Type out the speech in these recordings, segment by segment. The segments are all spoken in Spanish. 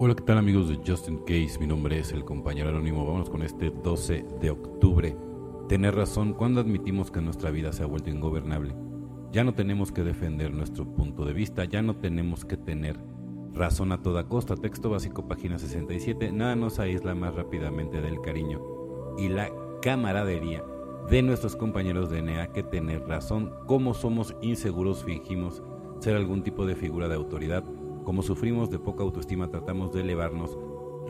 Hola, ¿qué tal amigos de Justin Case? Mi nombre es el compañero anónimo. Vamos con este 12 de octubre. Tener razón cuando admitimos que nuestra vida se ha vuelto ingobernable. Ya no tenemos que defender nuestro punto de vista, ya no tenemos que tener razón a toda costa. Texto básico, página 67. Nada nos aísla más rápidamente del cariño y la camaradería de nuestros compañeros de NEA que tener razón. Como somos inseguros, fingimos ser algún tipo de figura de autoridad como sufrimos de poca autoestima, tratamos de elevarnos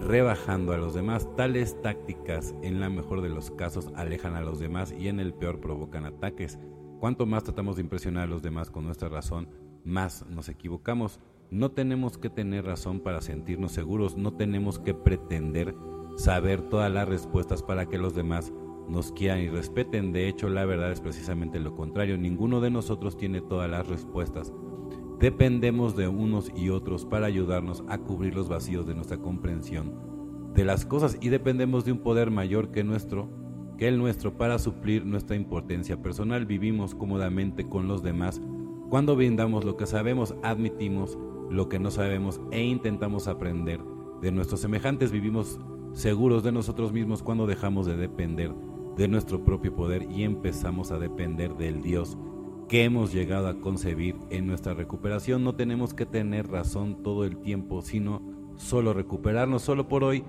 rebajando a los demás. Tales tácticas, en la mejor de los casos, alejan a los demás y en el peor provocan ataques. Cuanto más tratamos de impresionar a los demás con nuestra razón, más nos equivocamos. No tenemos que tener razón para sentirnos seguros, no tenemos que pretender saber todas las respuestas para que los demás nos quieran y respeten. De hecho, la verdad es precisamente lo contrario. Ninguno de nosotros tiene todas las respuestas. Dependemos de unos y otros para ayudarnos a cubrir los vacíos de nuestra comprensión de las cosas y dependemos de un poder mayor que nuestro, que el nuestro para suplir nuestra importancia personal. Vivimos cómodamente con los demás. Cuando brindamos lo que sabemos, admitimos lo que no sabemos e intentamos aprender de nuestros semejantes. Vivimos seguros de nosotros mismos cuando dejamos de depender de nuestro propio poder y empezamos a depender del Dios que hemos llegado a concebir en nuestra recuperación. No tenemos que tener razón todo el tiempo, sino solo recuperarnos. Solo por hoy,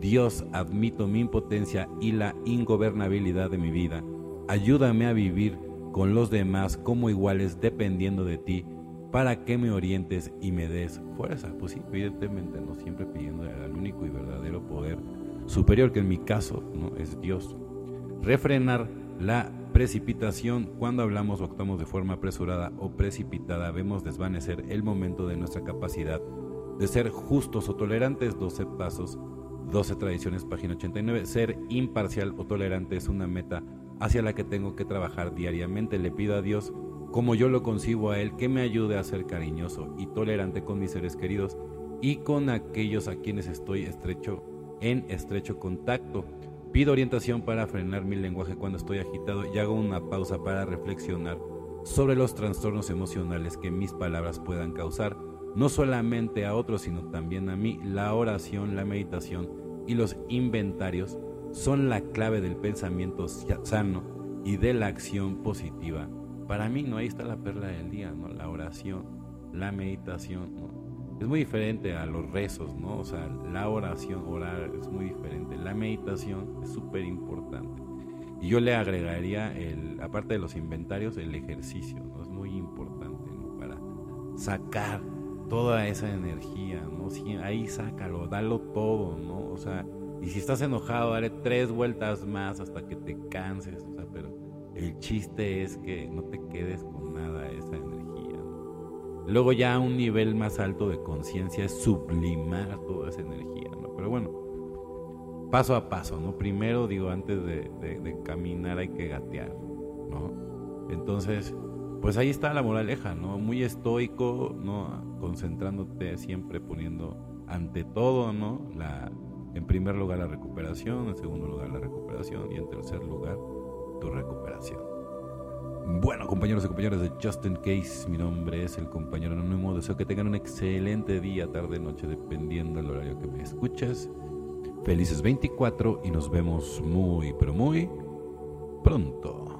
Dios, admito mi impotencia y la ingobernabilidad de mi vida. Ayúdame a vivir con los demás como iguales dependiendo de ti para que me orientes y me des fuerza. Pues evidentemente, no siempre pidiendo al único y verdadero poder superior, que en mi caso no es Dios. Refrenar la precipitación, cuando hablamos o actuamos de forma apresurada o precipitada, vemos desvanecer el momento de nuestra capacidad de ser justos o tolerantes. 12 pasos, 12 tradiciones, página 89. Ser imparcial o tolerante es una meta hacia la que tengo que trabajar diariamente. Le pido a Dios, como yo lo concibo a Él, que me ayude a ser cariñoso y tolerante con mis seres queridos y con aquellos a quienes estoy estrecho en estrecho contacto. Pido orientación para frenar mi lenguaje cuando estoy agitado y hago una pausa para reflexionar sobre los trastornos emocionales que mis palabras puedan causar, no solamente a otros, sino también a mí. La oración, la meditación y los inventarios son la clave del pensamiento sano y de la acción positiva. Para mí, no ahí está la perla del día, ¿no? La oración, la meditación. Es muy diferente a los rezos, ¿no? O sea, la oración, orar es muy diferente. La meditación es súper importante. Y yo le agregaría, el, aparte de los inventarios, el ejercicio, ¿no? Es muy importante, ¿no? Para sacar toda esa energía, ¿no? ahí sácalo, dalo todo, ¿no? O sea, y si estás enojado, dale tres vueltas más hasta que te canses, o sea, pero el chiste es que no te quedes con nada. Luego ya un nivel más alto de conciencia es sublimar toda esa energía, ¿no? Pero bueno, paso a paso, ¿no? Primero digo, antes de, de, caminar hay que gatear, ¿no? Entonces, pues ahí está la moraleja, ¿no? Muy estoico, ¿no? Concentrándote siempre poniendo ante todo, ¿no? La, en primer lugar la recuperación, en segundo lugar la recuperación y en tercer lugar tu recuperación. Bueno, compañeros y compañeras de Justin Case, mi nombre es el compañero anónimo. Deseo que tengan un excelente día, tarde, noche, dependiendo del horario que me escuches. Felices 24 y nos vemos muy, pero muy pronto.